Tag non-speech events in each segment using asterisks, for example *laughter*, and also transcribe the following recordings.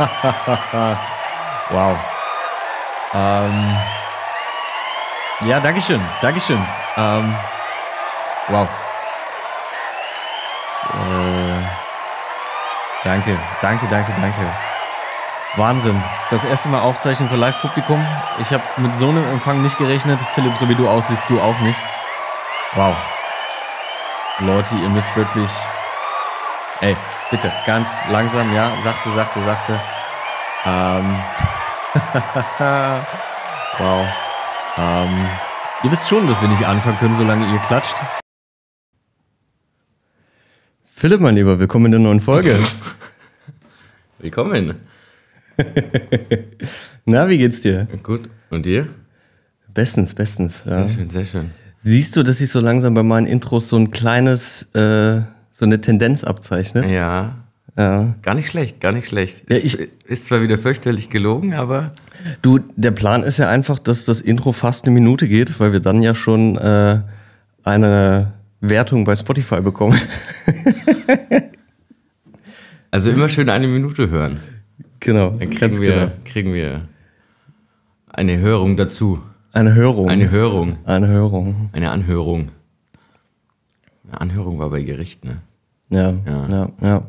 *laughs* wow. Ähm, ja, Dankeschön, Dankeschön. Ähm, wow. Das, äh, danke, danke, danke, danke. Wahnsinn. Das erste Mal Aufzeichnung für Live-Publikum. Ich habe mit so einem Empfang nicht gerechnet. Philipp, so wie du aussiehst, du auch nicht. Wow. Leute, ihr müsst wirklich. Ey, bitte, ganz langsam, ja. Sachte, sachte, sachte. Ähm. *laughs* wow. Ähm. Ihr wisst schon, dass wir nicht anfangen können, solange ihr klatscht. Philipp, mein Lieber, willkommen in der neuen Folge. *laughs* Willkommen. *laughs* Na, wie geht's dir? Gut. Und dir? Bestens, bestens. Ja. Sehr schön, sehr schön. Siehst du, dass sich so langsam bei meinen Intros so ein kleines, äh, so eine Tendenz abzeichnet? Ja. Ja. Gar nicht schlecht, gar nicht schlecht. Ja, ist, ich- ist zwar wieder fürchterlich gelogen, aber Du, der Plan ist ja einfach, dass das Intro fast eine Minute geht, weil wir dann ja schon äh, eine Wertung bei Spotify bekommen. *laughs* also immer schön eine Minute hören. genau, Dann kriegen wir, genau. kriegen wir eine Hörung dazu. Eine Hörung. Eine Hörung. Eine Hörung. Eine Anhörung. Eine Anhörung war bei Gericht, ne? Ja, Ja. ja, ja.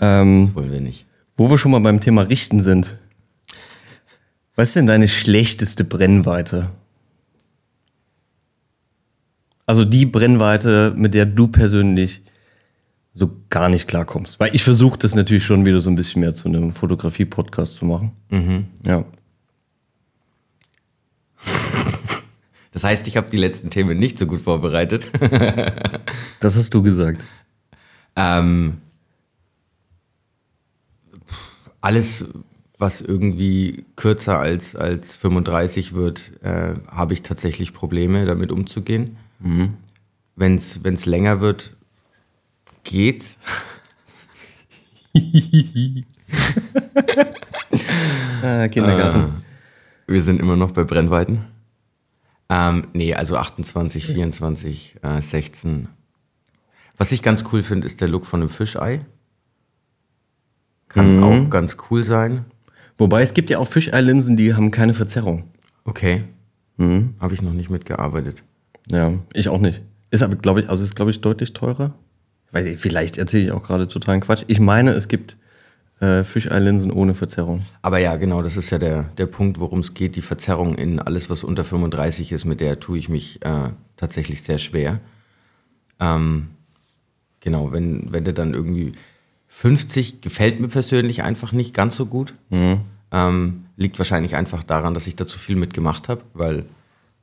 Ähm, Das wollen wir nicht. wo wir schon mal beim Thema Richten sind. Was ist denn deine schlechteste Brennweite? Also die Brennweite, mit der du persönlich so gar nicht klarkommst. Weil ich versuche das natürlich schon wieder so ein bisschen mehr zu einem Fotografie-Podcast zu machen. Ja. Das heißt, ich habe die letzten Themen nicht so gut vorbereitet. Das hast du gesagt. Ähm, alles, was irgendwie kürzer als, als 35 wird, äh, habe ich tatsächlich Probleme, damit umzugehen. Wenn es länger wird, geht's. *laughs* Ah, Kindergarten. Wir sind immer noch bei Brennweiten. Ähm, nee, also 28, 24, äh, 16. Was ich ganz cool finde, ist der Look von einem Fischei. Kann auch ganz cool sein. Wobei es gibt ja auch Fischeilinsen, die haben keine Verzerrung. Okay. Habe ich noch nicht mitgearbeitet. Ja, ich auch nicht. Ist aber, glaube ich, also ist, glaube ich, deutlich teurer. Weil vielleicht erzähle ich auch gerade totalen Quatsch. Ich meine, es gibt äh, Fischeilinsen ohne Verzerrung. Aber ja, genau, das ist ja der, der Punkt, worum es geht. Die Verzerrung in alles, was unter 35 ist, mit der tue ich mich äh, tatsächlich sehr schwer. Ähm, genau, wenn, wenn der dann irgendwie 50 gefällt mir persönlich einfach nicht ganz so gut. Ähm, liegt wahrscheinlich einfach daran, dass ich da zu viel mitgemacht habe, weil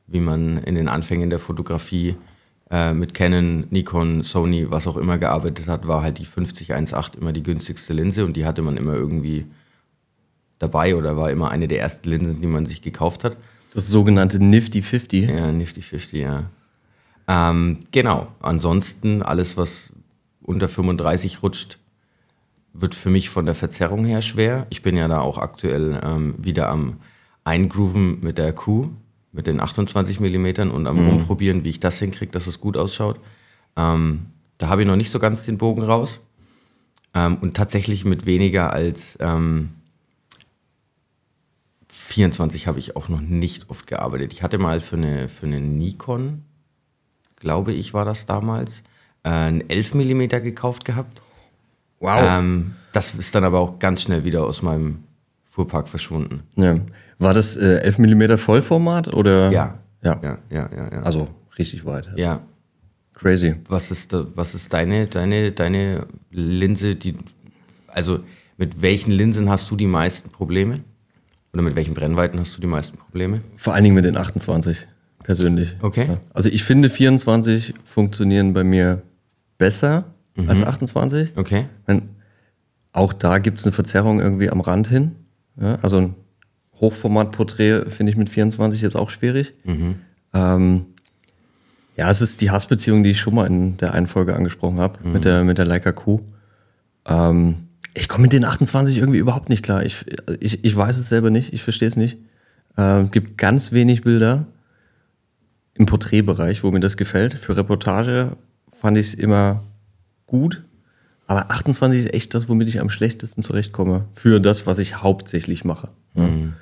wie man in den Anfängen der Fotografie äh, mit Canon, Nikon, Sony, was auch immer gearbeitet hat, war halt die 50-1.8 immer die günstigste Linse und die hatte man immer irgendwie dabei oder war immer eine der ersten Linsen, die man sich gekauft hat. Das sogenannte Nifty 50. Ja, Nifty 50, ja. Ähm, genau, ansonsten alles, was unter 35 rutscht, wird für mich von der Verzerrung her schwer. Ich bin ja da auch aktuell ähm, wieder am Eingrooven mit der Q, mit den 28 mm und am Rumprobieren, wie ich das hinkriege, dass es gut ausschaut. Ähm, da habe ich noch nicht so ganz den Bogen raus. Ähm, und tatsächlich mit weniger als ähm, 24 habe ich auch noch nicht oft gearbeitet. Ich hatte mal für eine, für eine Nikon, glaube ich, war das damals, äh, einen 11 mm gekauft gehabt. Wow. Ähm, das ist dann aber auch ganz schnell wieder aus meinem Fuhrpark verschwunden. Ja. War das äh, 11 mm Vollformat oder? Ja. Ja. Ja, ja, ja, ja. Also richtig weit. ja. Crazy. Was ist, da, was ist deine, deine, deine Linse, die, also mit welchen Linsen hast du die meisten Probleme? Oder mit welchen Brennweiten hast du die meisten Probleme? Vor allen Dingen mit den 28 persönlich. Okay. Ja. Also ich finde 24 funktionieren bei mir besser als 28. Okay. Wenn, auch da gibt es eine Verzerrung irgendwie am Rand hin. Ja, also ein Hochformatporträt finde ich mit 24 jetzt auch schwierig. Ähm, ja, es ist die Hassbeziehung, die ich schon mal in der einen Folge angesprochen habe, mit, der, mit der Leica Q. Ähm, ich komme mit den 28 irgendwie überhaupt nicht klar. Ich, ich, ich weiß es selber nicht, ich verstehe es nicht. Ähm, gibt ganz wenig Bilder im Porträtbereich, wo mir das gefällt. Für Reportage fand ich es immer gut. Aber 28 ist echt das, womit ich am schlechtesten zurechtkomme. Für das, was ich hauptsächlich mache. Mhm.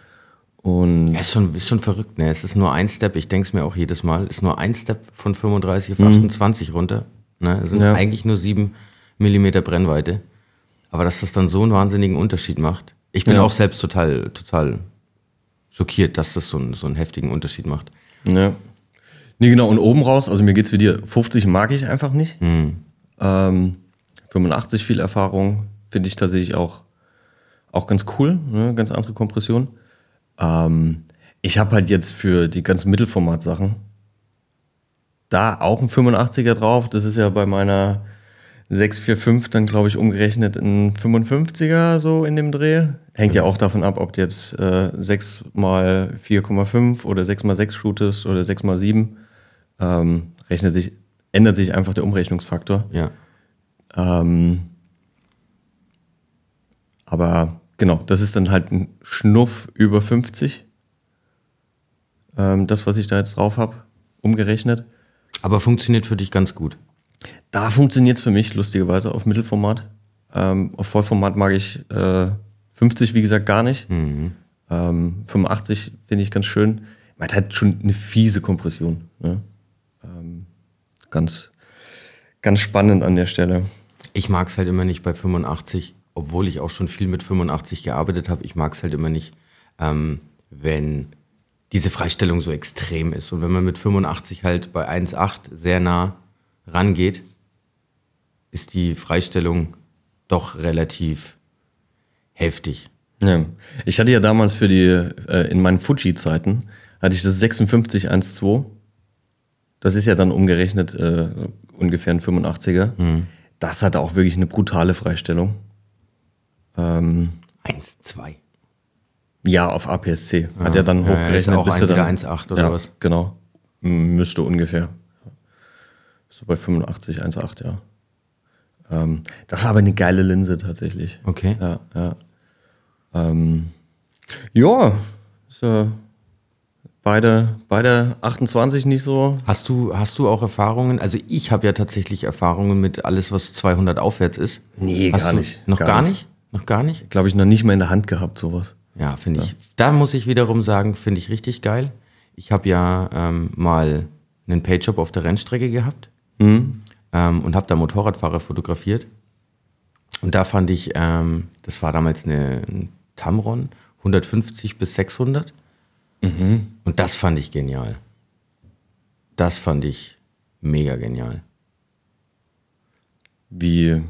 Und ja, ist, schon, ist schon verrückt, ne? Es ist nur ein Step, ich denke es mir auch jedes Mal, ist nur ein Step von 35 auf mhm. 28 runter. Ne? Es sind ja. eigentlich nur 7 mm Brennweite. Aber dass das dann so einen wahnsinnigen Unterschied macht. Ich bin ja. auch selbst total, total schockiert, dass das so, einen, so einen heftigen Unterschied macht. Ja. Nee, genau, und oben raus, also mir geht's wie dir, 50 mag ich einfach nicht. Mhm. Ähm, 85 viel Erfahrung finde ich tatsächlich auch, auch ganz cool, ne? ganz andere Kompression. Ähm, ich habe halt jetzt für die ganzen Mittelformat-Sachen da auch ein 85er drauf. Das ist ja bei meiner 645 dann, glaube ich, umgerechnet ein 55er so in dem Dreh. Hängt ja auch davon ab, ob du jetzt äh, 6 mal 4,5 oder 6 mal 6 shootest oder 6 mal 7. Ähm, rechnet sich, ändert sich einfach der Umrechnungsfaktor. Ja. Ähm, aber genau, das ist dann halt ein Schnuff über 50. Ähm, das, was ich da jetzt drauf habe, umgerechnet. Aber funktioniert für dich ganz gut. Da funktioniert es für mich lustigerweise auf Mittelformat. Ähm, auf Vollformat mag ich äh, 50, wie gesagt, gar nicht. Mhm. Ähm, 85 finde ich ganz schön. Man hat halt schon eine fiese Kompression. Ne? Ähm, ganz, ganz spannend an der Stelle. Ich mag es halt immer nicht bei 85, obwohl ich auch schon viel mit 85 gearbeitet habe. Ich mag es halt immer nicht, ähm, wenn diese Freistellung so extrem ist. Und wenn man mit 85 halt bei 1,8 sehr nah rangeht, ist die Freistellung doch relativ heftig. Ja. Ich hatte ja damals für die, äh, in meinen Fuji-Zeiten, hatte ich das 5612. Das ist ja dann umgerechnet äh, ungefähr ein 85er. Mhm. Das hatte auch wirklich eine brutale Freistellung. Ähm, 1,2. Ja, auf APS-C. Ja. Hat er dann hochgerechnet. Ja, auch bis ein, dann, 1,8 oder ja, was? Genau. Müsste ungefähr. So bei 85, 1,8, ja. Ähm, das war aber eine geile Linse tatsächlich. Okay. Ja, ja. Ähm, ja, so, beide, beide 28 nicht so. Hast du, hast du auch Erfahrungen? Also ich habe ja tatsächlich Erfahrungen mit alles, was 200 aufwärts ist. Nee, hast gar nicht. Noch gar, gar nicht. nicht? Noch gar nicht? Glaube ich noch nicht mal in der Hand gehabt, sowas. Ja, finde ich. Da muss ich wiederum sagen, finde ich richtig geil. Ich habe ja ähm, mal einen Pagejob auf der Rennstrecke gehabt mhm. ähm, und habe da Motorradfahrer fotografiert. Und da fand ich, ähm, das war damals eine, ein Tamron, 150 bis 600. Mhm. Und das fand ich genial. Das fand ich mega genial. Wie,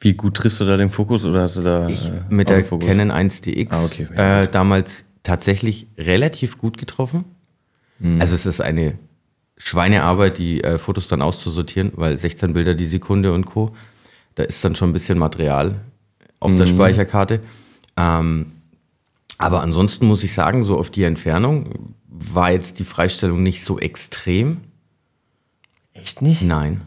wie gut triffst du da den Fokus oder hast du da ich, äh, mit der Fokus? Canon 1DX ah, okay. äh, damals tatsächlich relativ gut getroffen. Mhm. Also es ist eine Schweinearbeit, die äh, Fotos dann auszusortieren, weil 16 Bilder die Sekunde und Co. Da ist dann schon ein bisschen Material auf mhm. der Speicherkarte. Ähm, aber ansonsten muss ich sagen, so auf die Entfernung war jetzt die Freistellung nicht so extrem. Echt nicht? Nein.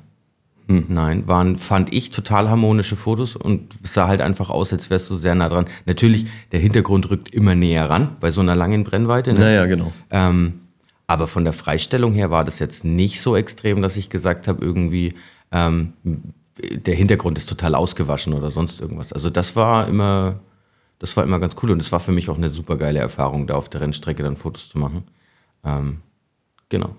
Hm. Nein, waren, fand ich, total harmonische Fotos und sah halt einfach aus, als wärst du sehr nah dran. Natürlich, der Hintergrund rückt immer näher ran bei so einer langen Brennweite. Ne? Naja, genau. Ähm, aber von der Freistellung her war das jetzt nicht so extrem, dass ich gesagt habe, irgendwie, ähm, der Hintergrund ist total ausgewaschen oder sonst irgendwas. Also das war immer, das war immer ganz cool und es war für mich auch eine super geile Erfahrung, da auf der Rennstrecke dann Fotos zu machen. Ähm, genau.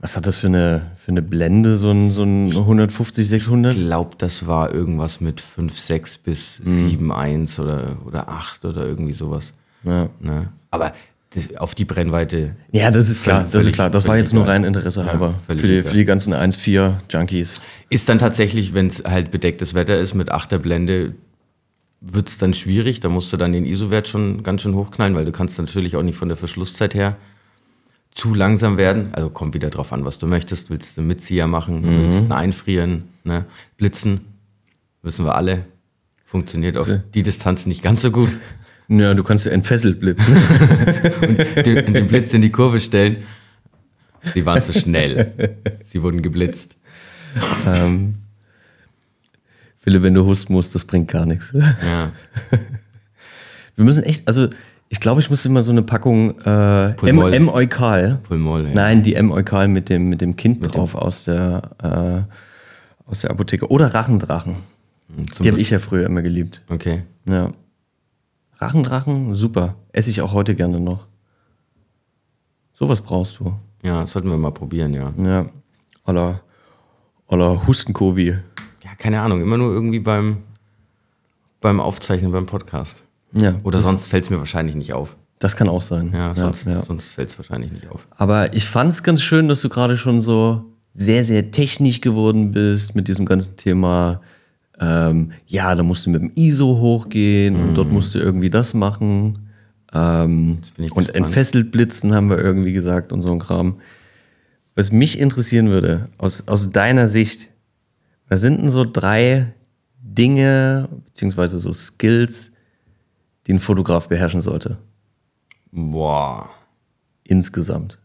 Was hat das für eine, für eine Blende, so ein, so ein 150, 600? Ich glaube, das war irgendwas mit 5, 6 bis mhm. 7, 1 oder, oder 8 oder irgendwie sowas. Ja. Ne? Aber das, auf die Brennweite. Ja, das ist klar, das ist klar. Das war jetzt nur rein Interesse halber. Ja, für, die, für die ganzen 1,4 Junkies. Ist dann tatsächlich, wenn es halt bedecktes Wetter ist mit 8er Blende, wird es dann schwierig. Da musst du dann den ISO-Wert schon ganz schön hochknallen, weil du kannst natürlich auch nicht von der Verschlusszeit her zu langsam werden. Also kommt wieder drauf an, was du möchtest. Willst du Mitzieher machen? Mhm. Willst du einfrieren? Ne? Blitzen, wissen wir alle, funktioniert auf die Distanz nicht ganz so gut. *laughs* Ja, du kannst entfesselt blitzen. *laughs* und, den, und den Blitz in die Kurve stellen. Sie waren zu schnell. *laughs* Sie wurden geblitzt. Ähm, Philipp, wenn du husten musst, das bringt gar nichts. Ja. *laughs* Wir müssen echt, also ich glaube, ich muss immer so eine Packung äh, M, Eukal. Pulmol, ja. Nein, die M Eukal mit dem, mit dem Kind mit drauf dem? aus der äh, Aus der Apotheke. Oder Rachendrachen. Hm, Zum Die habe Be- ich ja früher immer geliebt. Okay. Ja. Rachendrachen, super. Esse ich auch heute gerne noch. Sowas brauchst du. Ja, sollten wir mal probieren, ja. Ja. Aller, aller Hustenkovi. Ja, keine Ahnung, immer nur irgendwie beim, beim Aufzeichnen, beim Podcast. Ja. Oder sonst fällt es mir wahrscheinlich nicht auf. Das kann auch sein. Ja, sonst, ja. sonst fällt es wahrscheinlich nicht auf. Aber ich fand es ganz schön, dass du gerade schon so sehr, sehr technisch geworden bist mit diesem ganzen Thema. Ähm, ja, da musst du mit dem ISO hochgehen und dort musst du irgendwie das machen. Ähm, bin ich und entfesselt blitzen, haben wir irgendwie gesagt und so ein Kram. Was mich interessieren würde, aus, aus deiner Sicht, was sind denn so drei Dinge, beziehungsweise so Skills, die ein Fotograf beherrschen sollte? Boah, Insgesamt.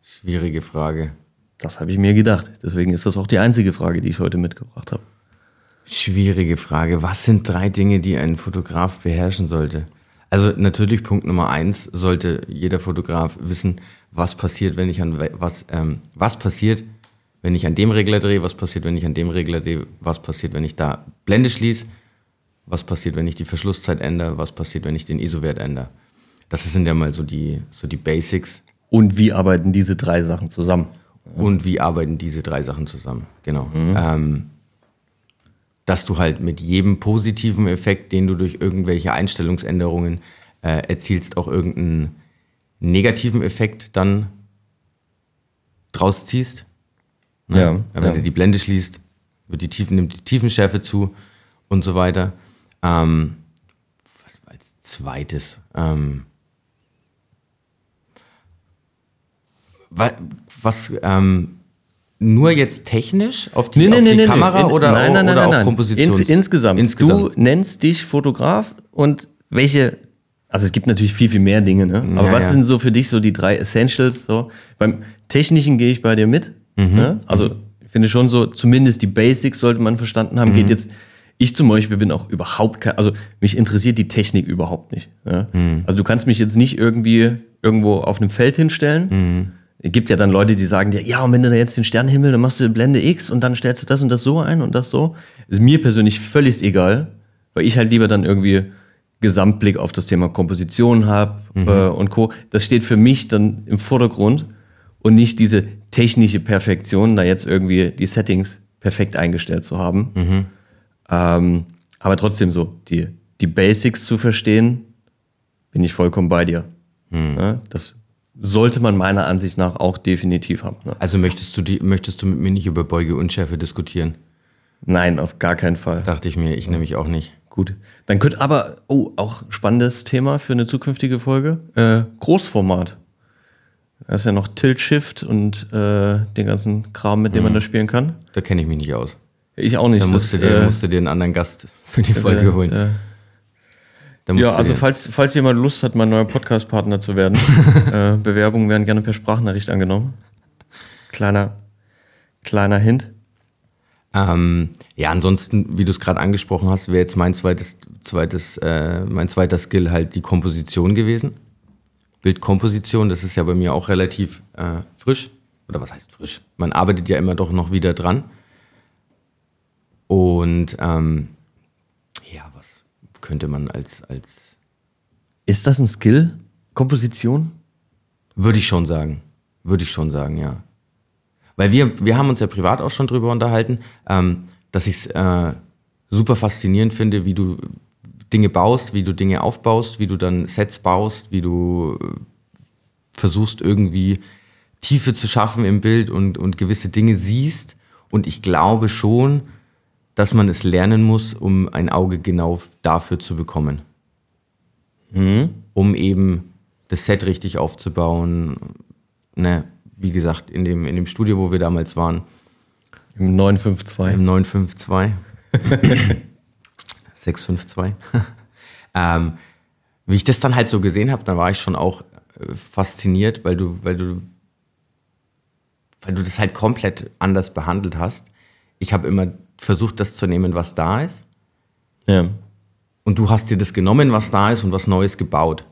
schwierige Frage. Das habe ich mir gedacht. Deswegen ist das auch die einzige Frage, die ich heute mitgebracht habe. Schwierige Frage. Was sind drei Dinge, die ein Fotograf beherrschen sollte? Also natürlich Punkt Nummer eins sollte jeder Fotograf wissen, was passiert, wenn ich an was ähm, was passiert, wenn ich an dem Regler drehe, was passiert, wenn ich an dem Regler drehe, was passiert, wenn ich da Blende schließe, was passiert, wenn ich die Verschlusszeit ändere, was passiert, wenn ich den ISO-Wert ändere. Das sind ja mal so die so die Basics. Und wie arbeiten diese drei Sachen zusammen? Und wie arbeiten diese drei Sachen zusammen? Genau. Ähm, dass du halt mit jedem positiven Effekt, den du durch irgendwelche Einstellungsänderungen äh, erzielst, auch irgendeinen negativen Effekt dann draus ziehst. Ne? Ja, wenn ja. du die Blende schließt, wird die Tiefen, nimmt die Tiefenschärfe zu und so weiter. Ähm, was als zweites? Ähm, wa- was ähm, nur jetzt technisch auf die, auf die Kamera In- oder, nein, nein, nein, oder nein, auch nein. Komposition? Ins, insgesamt. Insgesamt. Du nennst dich Fotograf und welche, also es gibt natürlich viel, viel mehr Dinge, ne? aber Ja, was ja. sind so für dich so die drei Essentials? So? Beim Technischen gehe ich bei dir mit. Mhm. Ne? Also ich finde schon so, zumindest die Basics sollte man verstanden haben. Mhm. Geht jetzt, ich zum Beispiel bin auch überhaupt kein, also mich interessiert die Technik überhaupt nicht. Ja? Mhm. Also du kannst mich jetzt nicht irgendwie irgendwo auf einem Feld hinstellen. Mhm. Es gibt ja dann Leute, die sagen dir, ja, und wenn du da jetzt den Sternenhimmel, dann machst du Blende X und dann stellst du das und das so ein und das so. Ist mir persönlich völlig egal, weil ich halt lieber dann irgendwie Gesamtblick auf das Thema Komposition habe äh, und Co. Das steht für mich dann im Vordergrund und nicht diese technische Perfektion, da jetzt irgendwie die Settings perfekt eingestellt zu haben. Ähm, aber trotzdem so, die, die Basics zu verstehen, bin ich vollkommen bei dir. Ja, das sollte man meiner Ansicht nach auch definitiv haben. Ne? Also möchtest du, die, möchtest du mit mir nicht über Beuge Unschärfe diskutieren? Nein, auf gar keinen Fall. Dachte ich mir, ich nämlich auch nicht. Gut. Dann könnte aber, oh, auch spannendes Thema für eine zukünftige Folge. Äh, Großformat. Da ist ja noch Tilt-Shift und äh, den ganzen Kram, mit dem man da spielen kann. Da kenne ich mich nicht aus. Ich auch nicht. Da musst, Das, du dir, äh, musst du dir einen anderen Gast für die Folge äh, holen. Ja, also falls, falls jemand Lust hat, mein neuer Podcast-Partner zu werden, *laughs* äh, Bewerbungen werden gerne per Sprachnachricht angenommen. Kleiner, kleiner Hint. Ähm, ja, ansonsten, wie du es gerade angesprochen hast, wäre jetzt mein zweites, zweites, äh, mein zweiter Skill halt die Komposition gewesen. Bildkomposition, das ist ja bei mir auch relativ äh, frisch. Oder was heißt frisch? Man arbeitet ja immer doch noch wieder dran. Und ähm, ja, was könnte man als, als Ist das ein Skill? Komposition? Würde ich schon sagen. Würde ich schon sagen, ja. Weil wir, wir haben uns ja privat auch schon drüber unterhalten, ähm, dass ich es äh, super faszinierend finde, wie du Dinge baust, wie du Dinge aufbaust, wie du dann Sets baust, wie du äh, versuchst irgendwie Tiefe zu schaffen im Bild und, und gewisse Dinge siehst. Und ich glaube schon, dass man es lernen muss, um ein Auge genau dafür zu bekommen um eben das Set richtig aufzubauen. Ne, wie gesagt, in dem, in dem Studio, wo wir damals waren, Im 952. im 952, *laughs* 652. *laughs* ähm, wie ich das dann halt so gesehen habe, da war ich schon auch äh, fasziniert, weil du, weil du, weil du das halt komplett anders behandelt hast. Ich habe immer versucht, das zu nehmen, was da ist. Ja. Und du hast dir das genommen, was da ist, und was Neues gebaut.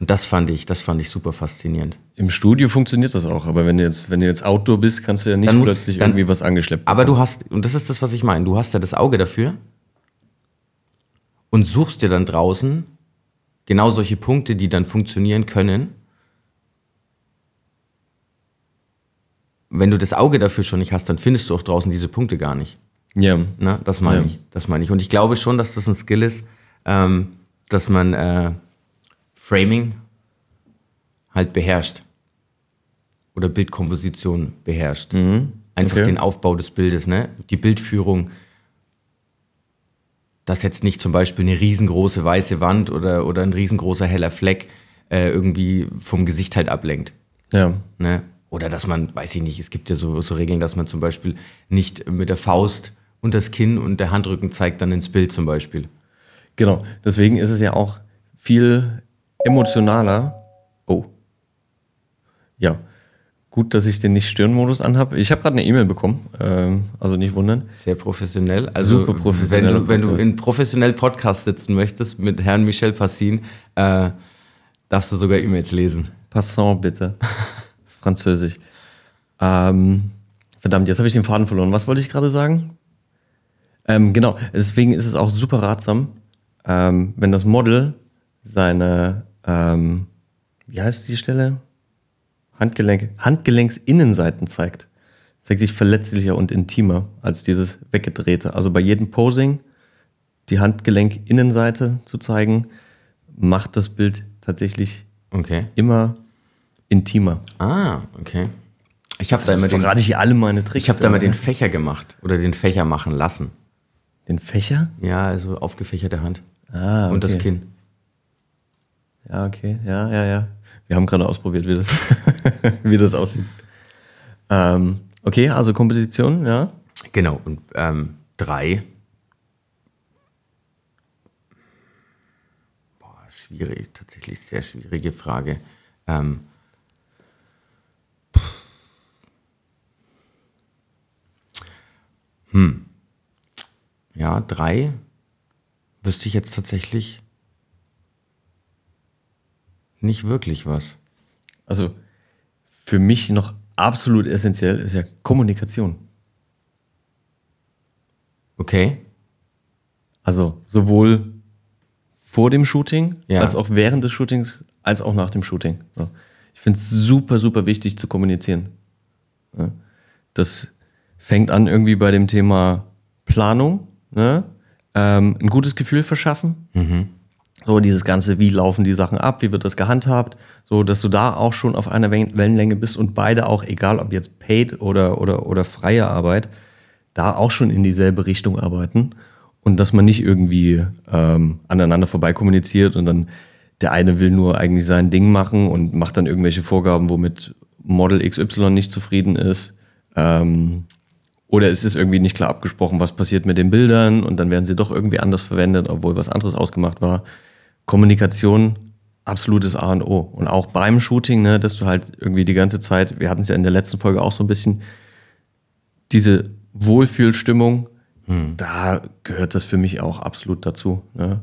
Und das fand ich, das fand ich super faszinierend. Im Studio funktioniert das auch, aber wenn du jetzt, wenn du jetzt Outdoor bist, kannst du ja nicht Dann plötzlich dann- irgendwie was angeschleppt Aber du hast, und das ist das, was ich meine, du hast ja das Auge dafür und suchst dir dann draußen genau solche Punkte, die dann funktionieren können. Wenn du das Auge dafür schon nicht hast, dann findest du auch draußen diese Punkte gar nicht. Ja, Ne? Das meine Ja. ich. Das meine ich. Und ich glaube schon, dass das ein Skill ist, ähm, dass man äh, Framing halt beherrscht. Oder Bildkomposition beherrscht. Einfach Okay. den Aufbau des Bildes, ne? Die Bildführung. Dass jetzt nicht zum Beispiel eine riesengroße weiße Wand oder, oder ein riesengroßer heller Fleck äh, irgendwie vom Gesicht halt ablenkt. ja, Ne? Oder dass man, weiß ich nicht, es gibt ja so, so Regeln, dass man zum Beispiel nicht mit der Faust unter das Kinn und der Handrücken zeigt dann ins Bild zum Beispiel. genau. Deswegen ist es ja auch viel emotionaler. Oh. Ja. Gut, dass ich den Nicht-Stören-Modus anhabe. Ich habe gerade eine E-Mail bekommen, ähm, also nicht wundern. Sehr professionell. Also Super professioneller Wenn du, wenn du in professionell Podcast sitzen möchtest mit Herrn Michel Passin, äh, darfst du sogar E-Mails lesen. Passant, bitte. Das *laughs* ist Französisch. Ähm, verdammt, jetzt habe ich den Faden verloren. Was wollte ich gerade sagen? Ähm, genau, deswegen ist es auch super ratsam, ähm, wenn das Model seine, ähm, wie heißt die Stelle? Handgelenk, Handgelenksinnenseiten zeigt. Zeigt sich verletzlicher und intimer als dieses weggedrehte. Also bei jedem Posing die Handgelenkinnenseite zu zeigen, macht das Bild tatsächlich Okay. immer intimer. Ah, okay. Ich habe da immer den, verrate ich hier alle meine Tricks. ich hab da immer den Fächer gemacht oder den Fächer machen lassen. den Fächer? Ja, also aufgefächerte Hand. Ah, okay. Und das Kinn. Ja, okay. Ja, ja, ja. Wir haben gerade ausprobiert, wie das, *laughs* wie das aussieht. Ähm, okay, also Komposition, ja. Genau, und ähm, drei. Boah, schwierig, tatsächlich sehr schwierige Frage. Ähm, hm. Ja, drei wüsste ich jetzt tatsächlich nicht wirklich was. Also für mich noch absolut essentiell ist ja Kommunikation. Okay. Also sowohl vor dem Shooting, Ja. als auch während des Shootings, als auch nach dem Shooting. Ich finde es super, super wichtig zu kommunizieren. Das fängt an irgendwie bei dem Thema Planung, ne? ähm, ein gutes Gefühl verschaffen. So dieses Ganze, wie laufen die Sachen ab, wie wird das gehandhabt, so dass du da auch schon auf einer Wellenlänge bist und beide auch, egal ob jetzt paid oder, oder, oder freie Arbeit, da auch schon in dieselbe Richtung arbeiten und dass man nicht irgendwie ähm, aneinander vorbei kommuniziert und dann der eine will nur eigentlich sein Ding machen und macht dann irgendwelche Vorgaben, womit Model XY nicht zufrieden ist. Ähm, oder es ist irgendwie nicht klar abgesprochen, was passiert mit den Bildern und dann werden sie doch irgendwie anders verwendet, obwohl was anderes ausgemacht war. Kommunikation, absolutes A und O. Und auch beim Shooting, ne, dass du halt irgendwie die ganze Zeit, wir hatten es ja in der letzten Folge auch so ein bisschen, diese Wohlfühlstimmung, da gehört das für mich auch absolut dazu. Ne?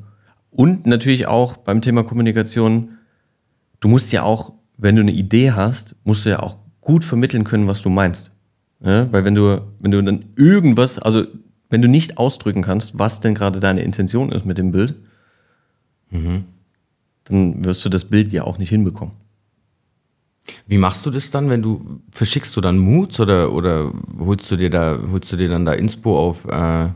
Und natürlich auch beim Thema Kommunikation, du musst ja auch, wenn du eine Idee hast, musst du ja auch gut vermitteln können, was du meinst. Ne? Weil wenn du, wenn du dann irgendwas, also wenn du nicht ausdrücken kannst, was denn gerade deine Intention ist mit dem Bild, dann wirst du das Bild ja auch nicht hinbekommen. Wie machst du das dann, wenn du verschickst du dann Moods oder, oder holst du dir da holst du dir dann da Inspo auf? Äh,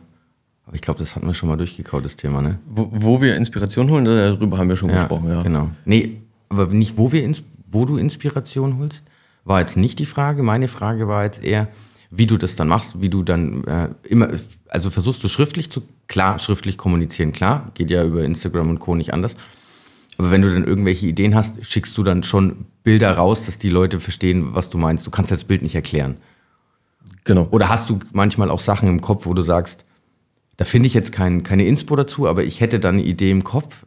aber ich glaube, das hatten wir schon mal durchgekaut, das Thema, ne? Wo, wo wir Inspiration holen, darüber haben wir schon gesprochen, ja. Genau. Nee, aber nicht wo wir wo du Inspiration holst, war jetzt nicht die Frage. Meine Frage war jetzt eher, wie du das dann machst, wie du dann äh, immer, also versuchst du schriftlich zu, klar, schriftlich kommunizieren, klar, geht ja über Instagram und Co. nicht anders. Aber wenn du dann irgendwelche Ideen hast, schickst du dann schon Bilder raus, dass die Leute verstehen, was du meinst. Du kannst das Bild nicht erklären. Genau. Oder hast du manchmal auch Sachen im Kopf, wo du sagst, da finde ich jetzt kein, keine Inspo dazu, aber ich hätte dann eine Idee im Kopf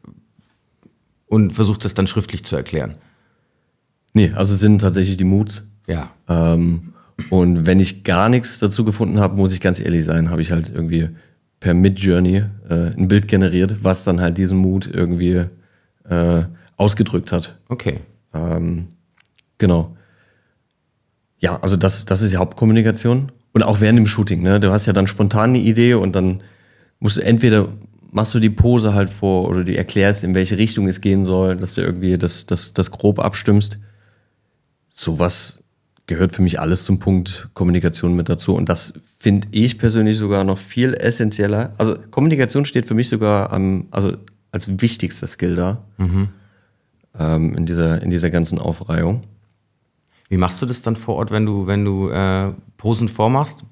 und versuche das dann schriftlich zu erklären. Nee, also es sind tatsächlich die Moods. Ja. Ähm, und wenn ich gar nichts dazu gefunden habe, muss ich ganz ehrlich sein, habe ich halt irgendwie per Midjourney äh, ein Bild generiert, was dann halt diesen Mood irgendwie äh, ausgedrückt hat. Okay. Ähm, genau. Ja, also das, das ist die Hauptkommunikation. Und auch während dem Shooting, ne? Du hast ja dann spontan eine Idee und dann musst du entweder machst du die Pose halt vor oder du erklärst, in welche Richtung es gehen soll, dass du irgendwie das, das, das grob abstimmst. Sowas gehört für mich alles zum Punkt Kommunikation mit dazu. Und das finde ich persönlich sogar noch viel essentieller. Also Kommunikation steht für mich sogar am, also als wichtigster Skill da mhm. ähm, in, dieser, in dieser ganzen Aufreihung. Wie machst du das dann vor Ort, wenn du, wenn du äh, Posen vormachst?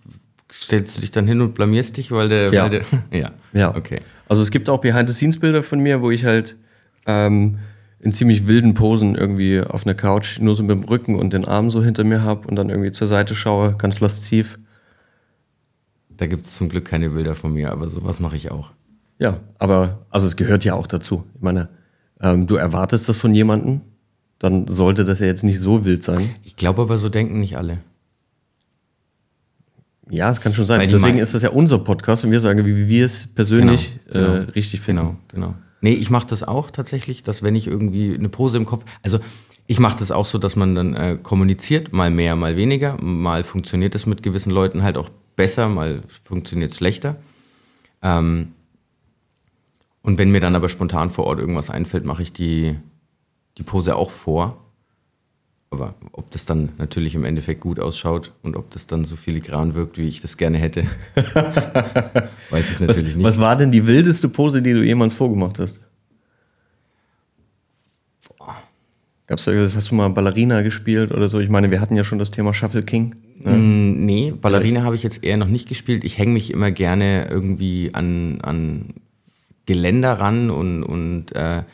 Stellst du dich dann hin und blamierst dich, weil der. Ja. Weil der, *laughs* ja. ja. Okay. Also es gibt auch Behind-the-Scenes-Bilder von mir, wo ich halt ähm, in ziemlich wilden Posen irgendwie auf einer Couch nur so mit dem Rücken und den Arm so hinter mir habe und dann irgendwie zur Seite schaue, ganz lasziv. Da gibt es zum Glück keine Bilder von mir, aber sowas mache ich auch. Ja, aber also es gehört ja auch dazu. Ich meine, ähm, du erwartest das von jemandem, dann sollte das ja jetzt nicht so wild sein. Ich glaube aber, so denken nicht alle. Ja, es kann schon sein. Deswegen ist das ja unser Podcast und wir sagen, wie wir es persönlich genau, genau, äh, richtig finden. Genau, genau. Nee, ich mache das auch tatsächlich, dass wenn ich irgendwie eine Pose im Kopf, also ich mache das auch so, dass man dann äh, kommuniziert, mal mehr, mal weniger. Mal funktioniert es mit gewissen Leuten halt auch besser, mal funktioniert es schlechter. Ähm, und wenn mir dann aber spontan vor Ort irgendwas einfällt, mache ich die, die Pose auch vor. Aber ob das dann natürlich im Endeffekt gut ausschaut und ob das dann so filigran wirkt, wie ich das gerne hätte, *laughs* weiß ich natürlich was, nicht. Was war denn die wildeste Pose, die du jemals vorgemacht hast? Gab's da, hast du mal Ballerina gespielt oder so? Ich meine, wir hatten ja schon das Thema Shuffle King. Ne? Mm, nee, Ballerina habe ich jetzt eher noch nicht gespielt. Ich hänge mich immer gerne irgendwie an, an Geländer ran und, und äh,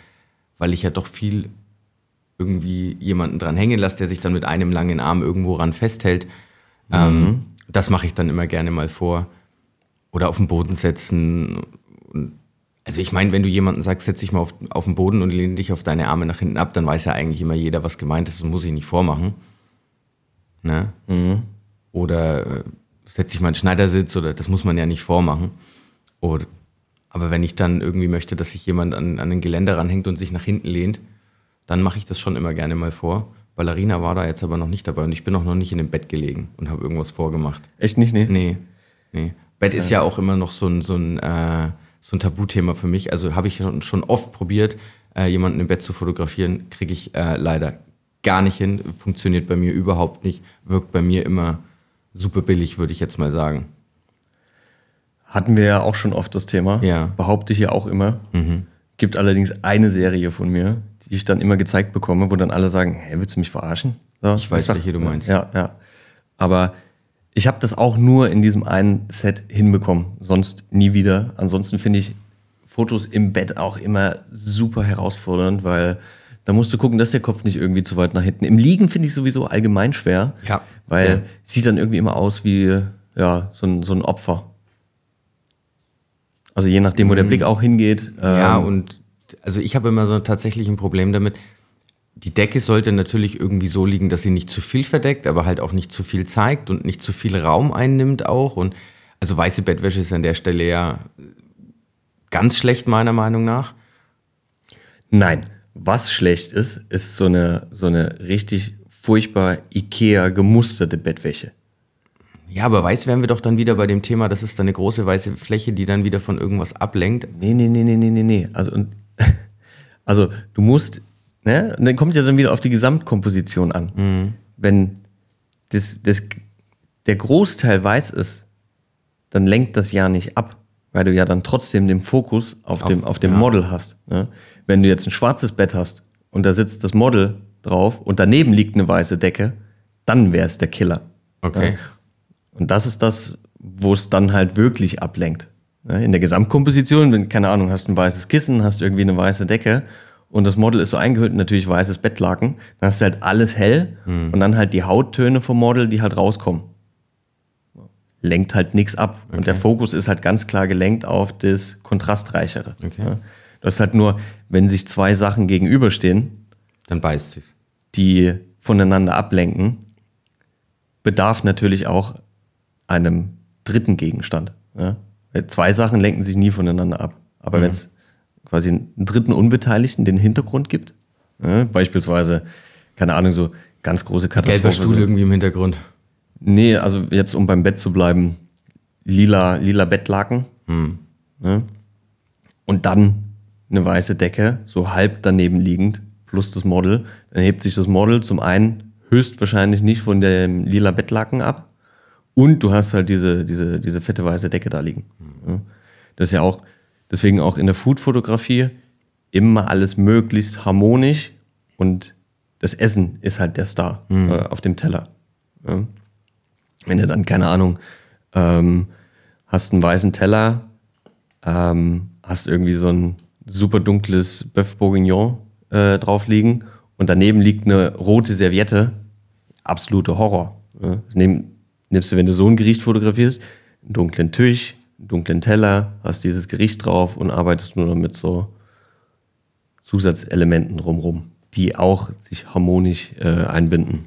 weil ich ja doch viel irgendwie jemanden dran hängen lasse, der sich dann mit einem langen Arm irgendwo ran festhält. Mhm. Ähm, das mache ich dann immer gerne mal vor. Oder auf den Boden setzen. also ich meine, wenn du jemanden sagst, setz dich mal auf, auf den Boden und lehne dich auf deine Arme nach hinten ab, dann weiß ja eigentlich immer jeder, was gemeint ist. Das muss ich nicht vormachen. Ne? Mhm. Oder äh, setz dich mal in Schneidersitz oder das muss man ja nicht vormachen. Oder, aber wenn ich dann irgendwie möchte, dass sich jemand an, an den Geländer ranhängt und sich nach hinten lehnt, dann mache ich das schon immer gerne mal vor. Ballerina war da jetzt aber noch nicht dabei und ich bin auch noch nicht in dem Bett gelegen und habe irgendwas vorgemacht. Echt nicht, nee? Nee. nee. Bett ist ja auch immer noch so ein, so ein, äh, so ein Tabuthema für mich. Also habe ich schon oft probiert, äh, jemanden im Bett zu fotografieren, kriege ich äh, leider gar nicht hin, funktioniert bei mir überhaupt nicht, wirkt bei mir immer super billig, würde ich jetzt mal sagen. Hatten wir ja auch schon oft das Thema. Ja. Behaupte ich ja auch immer. Mhm. Gibt allerdings eine Serie von mir, die ich dann immer gezeigt bekomme, wo dann alle sagen, hey, willst du mich verarschen? So, ich weiß, welche du meinst. Ja, ja. Aber ich habe das auch nur in diesem einen Set hinbekommen, sonst nie wieder. Ansonsten finde ich Fotos im Bett auch immer super herausfordernd, weil da musst du gucken, dass der Kopf nicht irgendwie zu weit nach hinten. Im Liegen finde ich sowieso allgemein schwer, ja. weil ja. sieht dann irgendwie immer aus wie ja, so, ein, so ein Opfer. Also je nachdem, wo der mhm. Blick auch hingeht. Ja, ähm, und also ich habe immer so tatsächlich ein Problem damit. Die Decke sollte natürlich irgendwie so liegen, dass sie nicht zu viel verdeckt, aber halt auch nicht zu viel zeigt und nicht zu viel Raum einnimmt auch. Und also weiße Bettwäsche ist an der Stelle ja ganz schlecht meiner Meinung nach. Nein, was schlecht ist, ist so eine, so eine richtig furchtbar Ikea gemusterte Bettwäsche. Ja, aber weiß wären wir doch dann wieder bei dem Thema, das ist dann eine große weiße Fläche, die dann wieder von irgendwas ablenkt. Nee, nee, nee, nee, nee, nee, nee. Also, und, *laughs* also du musst, ne, und dann kommt ja dann wieder auf die Gesamtkomposition an. Mhm. Wenn das, das, der Großteil weiß ist, dann lenkt das ja nicht ab, weil du ja dann trotzdem den Fokus auf, auf dem, auf dem ja. Model hast. Ne? Wenn du jetzt ein schwarzes Bett hast und da sitzt das Model drauf und daneben liegt eine weiße Decke, dann wäre es der Killer. Okay. Ja? Und das ist das, wo es dann halt wirklich ablenkt. In der Gesamtkomposition, wenn, keine Ahnung, hast ein weißes Kissen, hast irgendwie eine weiße Decke und das Model ist so eingehüllt, natürlich weißes Bettlaken, dann hast du halt alles hell mhm. und dann halt die Hauttöne vom Model, die halt rauskommen. Lenkt halt nichts ab. Okay. Und der Fokus ist halt ganz klar gelenkt auf das Kontrastreichere. Okay. Das ist halt nur, wenn sich zwei Sachen gegenüberstehen, dann beißt sich's. Die voneinander ablenken, bedarf natürlich auch einem dritten Gegenstand. Ja? Zwei Sachen lenken sich nie voneinander ab. Aber mhm. wenn es quasi einen dritten Unbeteiligten den Hintergrund gibt, Ja, beispielsweise, keine Ahnung, so ganz große Katastrophe. Gelber Stuhl so. irgendwie im Hintergrund. Nee, also jetzt um beim Bett zu bleiben, lila, lila Bettlaken. Ne? Und dann eine weiße Decke, so halb daneben liegend, plus das Model. Dann hebt sich das Model zum einen höchstwahrscheinlich nicht von dem lila Bettlaken ab. Und du hast halt diese, diese, diese fette weiße Decke da liegen. Ja? Das ist ja auch, deswegen auch in der Food-Fotografie immer alles möglichst harmonisch und das Essen ist halt der Star äh, auf dem Teller. Ja? Wenn du dann, keine Ahnung, ähm, hast einen weißen Teller, ähm, hast irgendwie so ein super dunkles Bœuf Bourguignon äh, drauf liegen und daneben liegt eine rote Serviette, absolute Horror. Ja? Das nehm, nimmst du, wenn du so ein Gericht fotografierst, einen dunklen Tisch, einen dunklen Teller, hast dieses Gericht drauf und arbeitest nur noch mit so Zusatzelementen drumrum, die auch sich harmonisch äh, einbinden.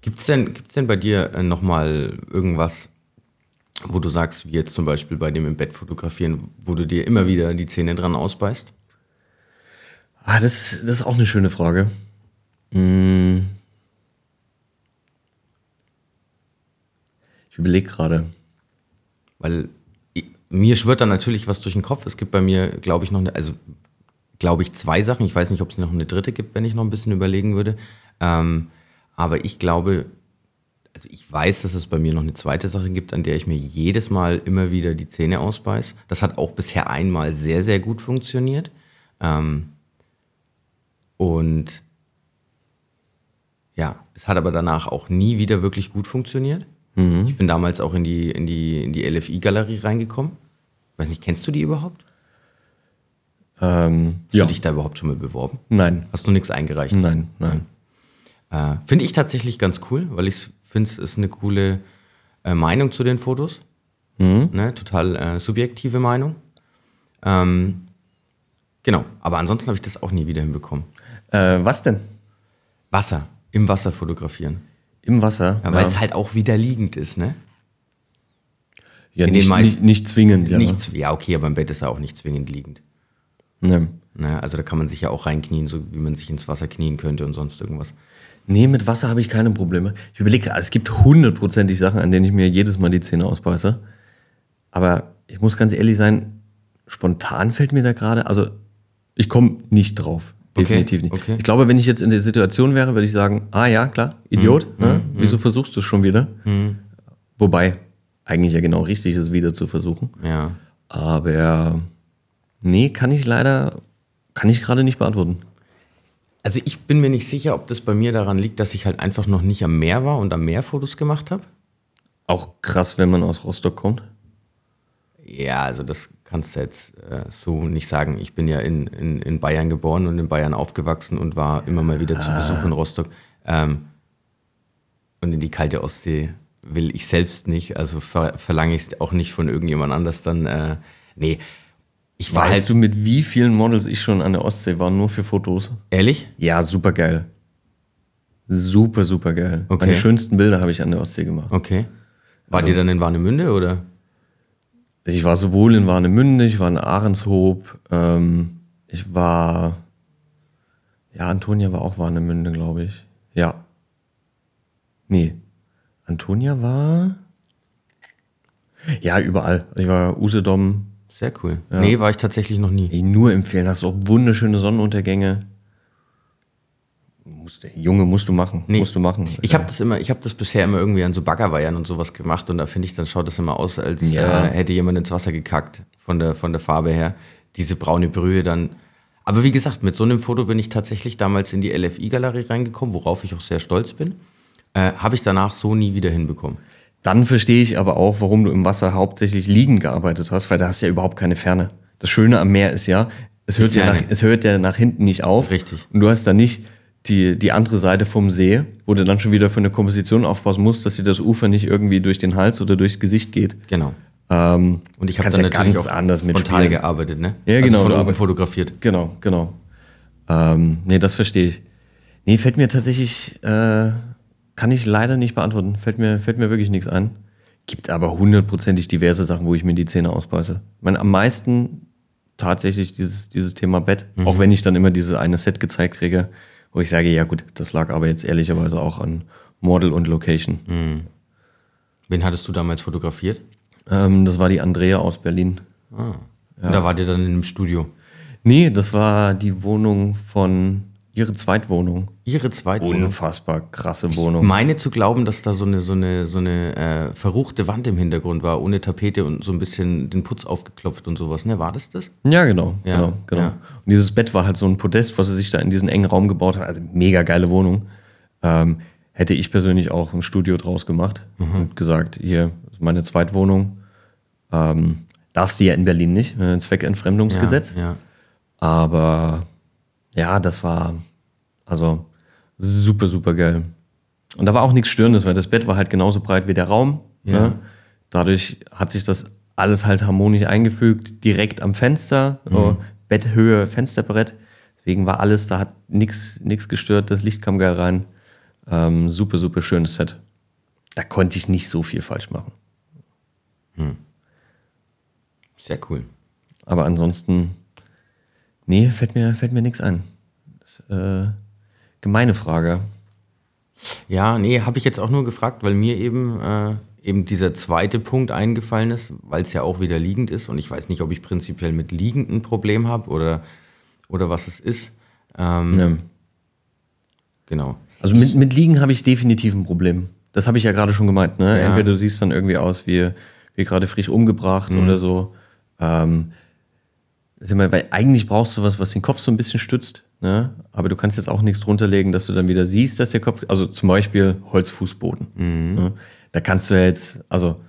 Gibt es denn, gibt's denn bei dir äh, nochmal irgendwas, wo du sagst, wie jetzt zum Beispiel bei dem im Bett fotografieren, wo du dir immer wieder die Zähne dran ausbeißt? Ah, das, das ist auch eine schöne Frage. Hm. Ich überlege gerade. Weil mir schwirrt da natürlich was durch den Kopf. Es gibt bei mir, glaube ich, noch eine, also glaube ich, zwei Sachen. Ich weiß nicht, ob es noch eine dritte gibt, wenn ich noch ein bisschen überlegen würde. Ähm, aber ich glaube, also ich weiß, dass es bei mir noch eine zweite Sache gibt, an der ich mir jedes Mal immer wieder die Zähne ausbeiß. Das hat auch bisher einmal sehr, sehr gut funktioniert. Ähm, und ja, es hat aber danach auch nie wieder wirklich gut funktioniert. Ich bin damals auch in die, in die, in die LFI-Galerie reingekommen. Weiß nicht, kennst du die überhaupt? Ähm, Hast du dich da überhaupt schon mal beworben? Nein, Hast du nichts eingereicht? nein, nein. Äh, finde ich tatsächlich ganz cool, weil ich finde, es ist eine coole äh, Meinung zu den Fotos. Ne? Total äh, subjektive Meinung. Ähm, genau, aber ansonsten habe ich das auch nie wieder hinbekommen. Äh, was denn? Wasser, im Wasser fotografieren. Im Wasser? Ja, Weil es halt auch wieder liegend ist, ne? ja, nicht, meisten- nicht, nicht zwingend. Ja. Nichts, ja, okay, aber im Bett ist er auch nicht zwingend liegend. Ne? Also da kann man sich ja auch reinknien, so wie man sich ins Wasser knien könnte und sonst irgendwas. nee, mit Wasser habe ich keine Probleme. Ich überlege, also es gibt hundertprozentig Sachen, an denen ich mir jedes Mal die Zähne ausbeiße. Aber ich muss ganz ehrlich sein, spontan fällt mir da gerade, also ich komme nicht drauf. Okay, Definitiv nicht. okay. Ich glaube, wenn ich jetzt in der Situation wäre, würde ich sagen, ah ja, klar, Idiot, Mhm, ne? wieso versuchst du es schon wieder? Wobei, eigentlich ja genau richtig ist, wieder zu versuchen. Ja. Aber nee, kann ich leider, kann ich gerade nicht beantworten. Also ich bin mir nicht sicher, ob das bei mir daran liegt, dass ich halt einfach noch nicht am Meer war und am Meer Fotos gemacht habe. Auch krass, wenn man aus Rostock kommt. Ja, also das kannst du jetzt äh, so nicht sagen. Ich bin ja in, in, in Bayern geboren und in Bayern aufgewachsen und war immer mal wieder zu Besuch in Rostock. Ähm, und in die kalte Ostsee will ich selbst nicht, also ver verlange ich es auch nicht von irgendjemand anders dann. Äh, nee, ich war Weißt halt, du, mit wie vielen Models ich schon an der Ostsee war, nur für Fotos? ehrlich? Ja, super geil. Super, super geil. Okay. Meine schönsten Bilder habe ich an der Ostsee gemacht. Okay. War dir dann in Warnemünde oder? Ich war sowohl in Warnemünde, ich war in Ahrenshoop, ähm, ich war, ja, Antonia war auch Warnemünde, glaube ich. Ja. Nee. Antonia war, ja, überall. Ich war Usedom, Sehr cool. Nee, war ich tatsächlich noch nie. Ey, nur empfehlen. Hast auch wunderschöne Sonnenuntergänge. Musst, du- Junge, musst du machen. Nee. Musst du machen. Ich habe das immer, ich habe das bisher immer irgendwie an so Baggerweihern und sowas gemacht und da finde ich, dann schaut das immer aus, als Ja. äh, hätte jemand ins Wasser gekackt von der von der Farbe her. Diese braune Brühe dann. Aber wie gesagt, mit so einem Foto bin ich tatsächlich damals in die LFI-Galerie reingekommen, worauf ich auch sehr stolz bin. Äh, habe ich danach so nie wieder hinbekommen. Dann verstehe ich aber auch, warum du im Wasser hauptsächlich liegend gearbeitet hast, weil da hast du ja überhaupt keine Ferne. Das Schöne am Meer ist ja, es hört, ja nach, es hört ja nach hinten nicht auf. Richtig. Und du hast dann nicht die, die andere Seite vom See, wo du dann schon wieder für eine Komposition aufpassen musst, dass dir das Ufer nicht irgendwie durch den Hals oder durchs Gesicht geht. Genau. Ähm, Und ich habe dann ja natürlich ganz auch anders frontal mitspielen. gearbeitet, ne? Ja, genau, Also von du oben fotografiert. Genau, genau. Ähm, nee, das verstehe ich. Nee, fällt mir tatsächlich, äh, kann ich leider nicht beantworten. Fällt mir, fällt mir wirklich nichts ein. Gibt aber hundertprozentig diverse Sachen, wo ich mir die Zähne ausbeiße. Ich meine, am meisten tatsächlich dieses, dieses Thema Bett. Auch wenn ich dann immer diese eine Set gezeigt kriege, wo ich sage, ja gut, das lag aber jetzt ehrlicherweise auch an Model und Location. Wen hattest du damals fotografiert? Ähm, das war die Andrea aus Berlin. Und da wart ihr dann in einem Studio. Nee, das war die Wohnung von ihre Zweitwohnung. Ihre Zweitwohnung. Unfassbar krasse Ich Wohnung. meine zu glauben, dass da so eine, so eine, so eine äh, verruchte Wand im Hintergrund war, ohne Tapete und so ein bisschen den Putz aufgeklopft und sowas. Ne, war das das? Ja, genau. Ja, genau, genau. ja. Und dieses Bett war halt so ein Podest, was sie sich da in diesen engen Raum gebaut hat. Also mega geile Wohnung. Ähm, hätte ich persönlich auch ein Studio draus gemacht Mhm. und gesagt, hier ist meine Zweitwohnung. Ähm, darfst du ja in Berlin nicht, äh, Zweckentfremdungsgesetz. Ja, ja. Aber ja, das war also super, super geil. Und da war auch nichts Störendes, weil das Bett war halt genauso breit wie der Raum. Ja. Ne? Dadurch hat sich das alles halt harmonisch eingefügt, direkt am Fenster, so Betthöhe, Fensterbrett. Deswegen war alles, da hat nichts gestört, das Licht kam geil rein. Ähm, super, super schönes Set. Da konnte ich nicht so viel falsch machen. Sehr cool. Aber ansonsten, nee, fällt mir, fällt mir nichts ein. Das, äh, gemeine Frage. Ja, nee, habe ich jetzt auch nur gefragt, weil mir eben, äh, eben dieser zweite Punkt eingefallen ist, weil es ja auch wieder liegend ist und ich weiß nicht, ob ich prinzipiell mit liegend ein Problem habe oder, oder was es ist. Ähm, Ja. Genau. Also mit, mit Liegen habe ich definitiv ein Problem. Das habe ich ja gerade schon gemeint. Ne? Ja. Entweder du siehst dann irgendwie aus wie, wie gerade frisch umgebracht oder so. Ähm, sind wir, weil eigentlich brauchst du was, was den Kopf so ein bisschen stützt. Ne? Aber du kannst jetzt auch nichts drunter legen, dass du dann wieder siehst, dass der Kopf, also zum Beispiel Holzfußboden. Ne? Da kannst du ja jetzt, also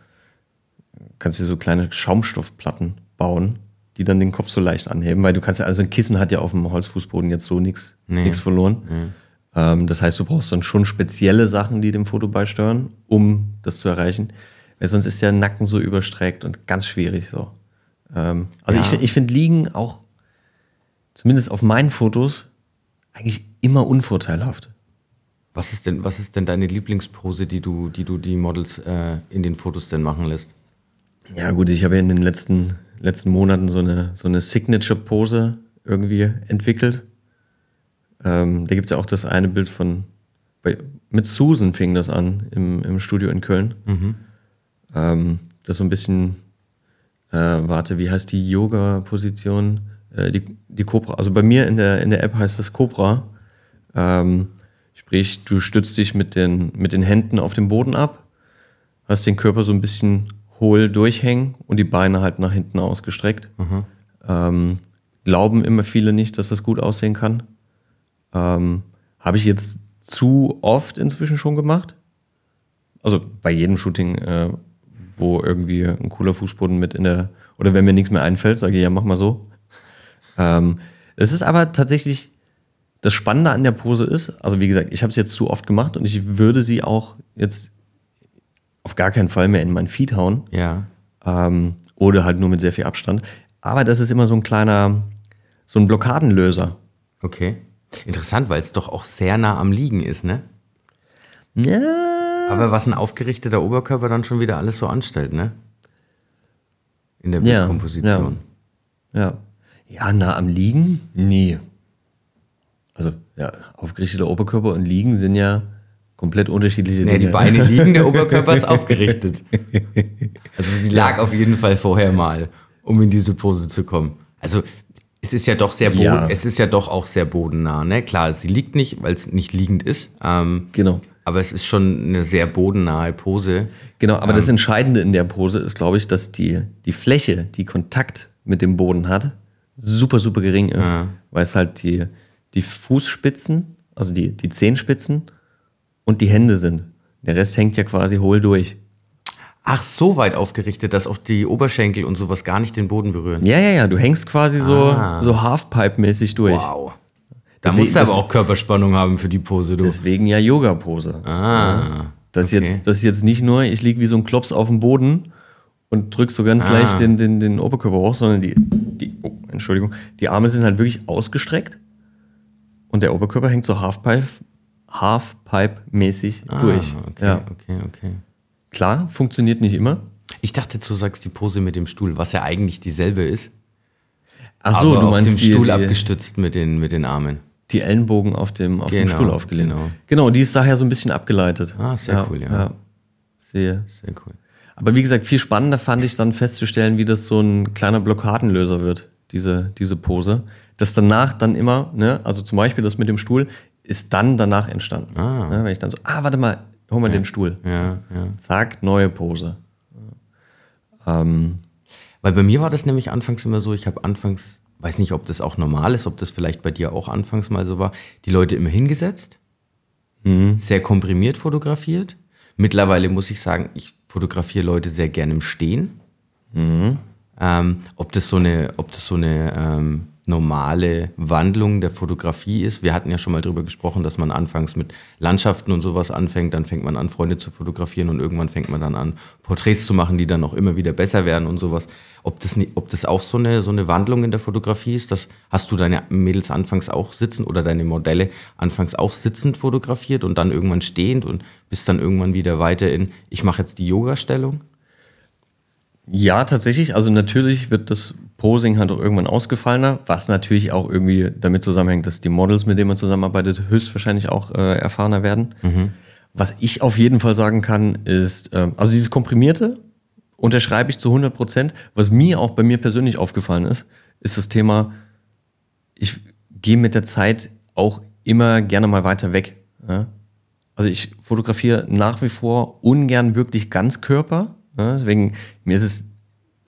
kannst du so kleine Schaumstoffplatten bauen, die dann den Kopf so leicht anheben, weil du kannst ja, also ein Kissen hat ja auf dem Holzfußboden jetzt so nichts Nee. verloren. Ähm, das heißt, du brauchst dann schon spezielle Sachen, die dem Foto beisteuern, um das zu erreichen. Weil sonst ist der Nacken so überstreckt und ganz schwierig so. Ähm, also Ja. ich, ich finde Liegen auch, zumindest auf meinen Fotos, eigentlich immer unvorteilhaft. Was ist denn, was ist denn deine Lieblingspose, die du, die du die Models äh, in den Fotos denn machen lässt? Ja, gut, ich habe ja in den letzten, letzten Monaten so eine, so eine Signature-Pose irgendwie entwickelt. Ähm, da gibt es ja auch das eine Bild von, bei, mit Susan fing das an im, im Studio in Köln. Ähm, das so ein bisschen, äh, warte, wie heißt die Yoga-Position? Äh, die, die Cobra. Also bei mir in der, in der App heißt das Cobra. Ähm, sprich, du stützt dich mit den, mit den Händen auf den Boden ab, hast den Körper so ein bisschen hohl durchhängen und die Beine halt nach hinten ausgestreckt. Ähm, glauben immer viele nicht, dass das gut aussehen kann. Ähm, Habe ich jetzt zu oft inzwischen schon gemacht. Also bei jedem Shooting, äh, wo irgendwie ein cooler Fußboden mit in der, oder wenn mir nichts mehr einfällt, sage ich, ja, mach mal so. Ähm, es ist aber tatsächlich, das Spannende an der Pose ist, also wie gesagt, ich habe es jetzt zu oft gemacht und ich würde sie auch jetzt auf gar keinen Fall mehr in mein Feed hauen. Ja. Ähm, oder halt nur mit sehr viel Abstand. Aber das ist immer so ein kleiner, so ein Blockadenlöser. Okay. Interessant, weil es doch auch sehr nah am Liegen ist, ne? Ja. Aber was ein aufgerichteter Oberkörper dann schon wieder alles so anstellt, ne? In der Ja, Bildkomposition. Ja. Ja, nah am Liegen? Nie. Also, ja, aufgerichteter Oberkörper und Liegen sind ja komplett unterschiedliche Nee, die Beine liegen, der *laughs* Oberkörper ist aufgerichtet. Also sie lag auf jeden Fall vorher mal, um in diese Pose zu kommen. Also es ist ja doch sehr boden, Ja. es ist ja doch auch sehr bodennah. Ne? Klar, sie liegt nicht, weil es nicht liegend ist. Ähm, Genau. Aber es ist schon eine sehr bodennahe Pose. Genau, aber das Entscheidende in der Pose ist, glaube ich, dass die, die Fläche, die Kontakt mit dem Boden hat, super, super gering ist. Weil es halt die, die Fußspitzen, also die, die Zehenspitzen und die Hände sind. Der Rest hängt ja quasi hohl durch. Ach, so weit aufgerichtet, dass auch die Oberschenkel und sowas gar nicht den Boden berühren. Ja, ja, ja, du hängst quasi so, Ah. so Halfpipe-mäßig durch. Wow. Da Deswegen- musst du aber auch Körperspannung haben für die Pose, du. Deswegen ja Yoga-Pose. ah. Das, ist okay. jetzt, das ist jetzt nicht nur, ich liege wie so ein Klops auf dem Boden und drück so ganz Ah. leicht den, den, den Oberkörper hoch, sondern die, die, oh, Entschuldigung, die Arme sind halt wirklich ausgestreckt und der Oberkörper hängt so Halfpipe, Halfpipe-mäßig durch. Ah, okay, Ja. okay, okay. Klar, funktioniert nicht immer. Ich dachte, du sagst die Pose mit dem Stuhl, was ja eigentlich dieselbe ist. Ach so, aber du meinst auf dem die, Stuhl die, abgestützt mit den, mit den Armen. Die Ellenbogen auf dem, auf dem Genau, Stuhl aufgelehnt. genau. Genau, die ist daher so ein bisschen abgeleitet. Ah, sehr cool, ja. Sehe. Sehr cool. Aber wie gesagt, viel spannender fand ich dann festzustellen, wie das so ein kleiner Blockadenlöser wird, diese, diese Pose. Das danach dann immer, ne, also zum Beispiel das mit dem Stuhl, ist dann danach entstanden. Ah. Ne, wenn ich dann so, ah, warte mal, hol mal den Stuhl. Ja, ja. Zack, neue Pose. Ähm, Weil bei mir war das nämlich anfangs immer so, ich habe anfangs, weiß nicht, ob das auch normal ist, ob das vielleicht bei dir auch anfangs mal so war, die Leute immer hingesetzt, sehr komprimiert fotografiert. Mittlerweile muss ich sagen, ich fotografiere Leute sehr gerne im Stehen. Ähm, ob das so eine, ob das so eine ähm, normale Wandlung der Fotografie ist. Wir hatten ja schon mal drüber gesprochen, dass man anfangs mit Landschaften und sowas anfängt, dann fängt man an, Freunde zu fotografieren und irgendwann fängt man dann an, Porträts zu machen, die dann auch immer wieder besser werden und sowas. Ob das, ob das auch so eine, so eine Wandlung in der Fotografie ist, das hast du deine Mädels anfangs auch sitzen oder deine Modelle anfangs auch sitzend fotografiert und dann irgendwann stehend und bist dann irgendwann wieder weiter in, ich mache jetzt die Yoga-Stellung? Ja, tatsächlich. Also natürlich wird das Posing halt auch irgendwann ausgefallener, was natürlich auch irgendwie damit zusammenhängt, dass die Models, mit denen man zusammenarbeitet, höchstwahrscheinlich auch äh, erfahrener werden. Was ich auf jeden Fall sagen kann, ist, ähm, also dieses Komprimierte unterschreibe ich zu 100 Prozent. Was mir auch bei mir persönlich aufgefallen ist, ist das Thema, ich gehe mit der Zeit auch immer gerne mal weiter weg. Ja? Also ich fotografiere nach wie vor ungern wirklich Ganzkörper. Ja? Deswegen, mir ist es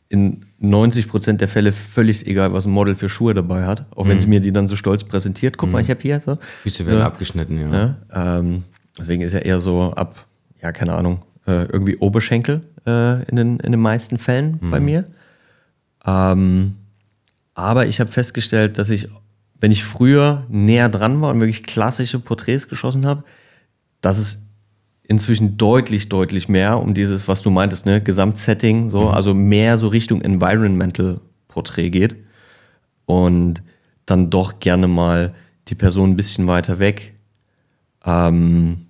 in 90 Prozent der Fälle völlig egal, was ein Model für Schuhe dabei hat. Auch wenn sie mir die dann so stolz präsentiert. Guck mal, ich habe hier so. Füße werden abgeschnitten, ja. Ja? Ähm, deswegen ist ja eher so ab, ja, keine Ahnung, äh, irgendwie Oberschenkel äh, in, den, in den meisten Fällen bei mir. Ähm, aber ich habe festgestellt, dass ich, wenn ich früher näher dran war und wirklich klassische Porträts geschossen habe, dass es inzwischen deutlich, deutlich mehr um dieses, was du meintest, ne, Gesamtsetting, so, also mehr so Richtung Environmental Porträt geht und dann doch gerne mal die Person ein bisschen weiter weg, ähm,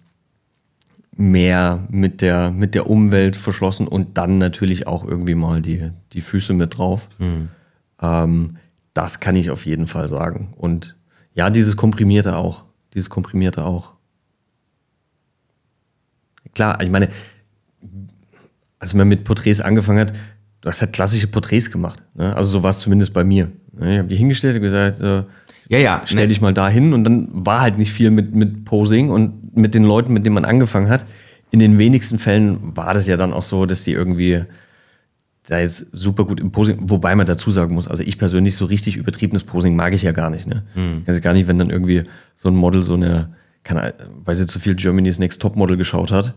mehr mit der, mit der Umwelt verschlossen und dann natürlich auch irgendwie mal die, die Füße mit drauf. Ähm, das kann ich auf jeden Fall sagen. Und ja, dieses Komprimierte auch. Dieses Komprimierte auch. Klar, ich meine, als man mit Porträts angefangen hat, du hast halt klassische Porträts gemacht. Ne? Also so war es zumindest bei mir. Ne? Ich habe die hingestellt und gesagt, äh, Ja, ja, stell ne, dich mal da hin und dann war halt nicht viel mit, mit Posing und mit den Leuten, mit denen man angefangen hat. In den wenigsten Fällen war das ja dann auch so, dass die irgendwie da jetzt super gut im Posing, wobei man dazu sagen muss, also ich persönlich so richtig übertriebenes Posing mag ich ja gar nicht, ne? Also gar nicht, wenn dann irgendwie so ein Model so eine, keine, weil sie zu viel Germany's Next Top Model geschaut hat,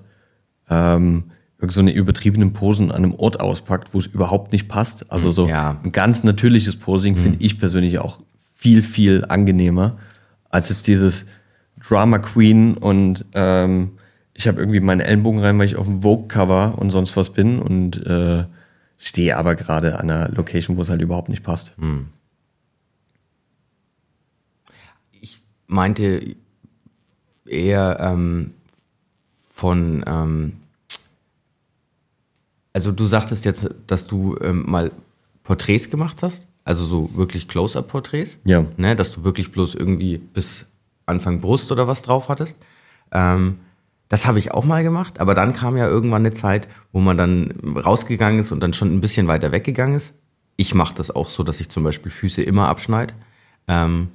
ähm, irgend so eine übertriebenen Posen an einem Ort auspackt, wo es überhaupt nicht passt. Also so Ja. ein ganz natürliches Posing finde ich persönlich auch viel, viel angenehmer als jetzt dieses Drama Queen und ähm, ich habe irgendwie meine Ellenbogen rein, weil ich auf dem Vogue-Cover und sonst was bin und äh, stehe aber gerade an einer Location, wo es halt überhaupt nicht passt. ich meinte eher ähm, von, ähm, also du sagtest jetzt, dass du ähm, mal Porträts gemacht hast, also so wirklich Close-Up-Porträts. Ja. Ne, dass du wirklich bloß irgendwie bis Anfang Brust oder was drauf hattest. Ähm, das habe ich auch mal gemacht, aber dann kam ja irgendwann eine Zeit, wo man dann rausgegangen ist und dann schon ein bisschen weiter weggegangen ist. Ich mache das auch so, dass ich zum Beispiel Füße immer abschneide. Ähm,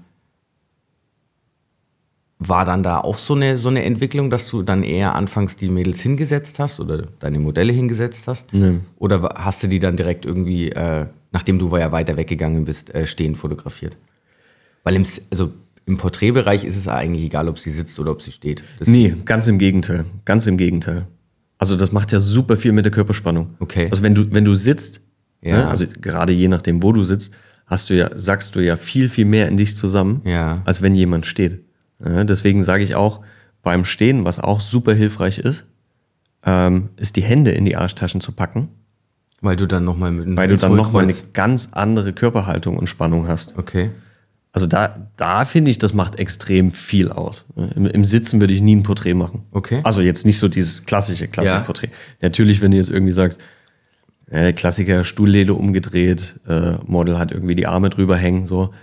war dann da auch so eine, so eine Entwicklung, dass du dann eher anfangs die Mädels hingesetzt hast oder deine Modelle hingesetzt hast? Nee. Oder hast du die dann direkt irgendwie, äh, nachdem du ja weiter weggegangen bist, äh, stehend fotografiert? Weil im, also im Porträtbereich ist es eigentlich egal, ob sie sitzt oder ob sie steht. Das, Nee, ganz im Gegenteil. Ganz im Gegenteil. Also das macht ja super viel mit der Körperspannung. Okay. Also wenn du, wenn du sitzt, Ja. ne, also gerade je nachdem, wo du sitzt, hast du ja, sagst du ja viel, viel mehr in dich zusammen, Ja. als wenn jemand steht. Deswegen sage ich auch, beim Stehen, was auch super hilfreich ist, ähm, ist die Hände in die Arschtaschen zu packen, Weil du dann nochmal mit weil du dann nochmal eine ganz andere Körperhaltung und Spannung hast. Okay. Also da, da finde ich, das macht extrem viel aus. Im, Im Sitzen würde ich nie ein Porträt machen. Okay. Also jetzt nicht so dieses klassische, klassische Ja. Porträt. Natürlich, wenn du jetzt irgendwie sagst, äh, Klassiker, Stuhllehne umgedreht, äh, Model hat irgendwie die Arme drüber hängen, so.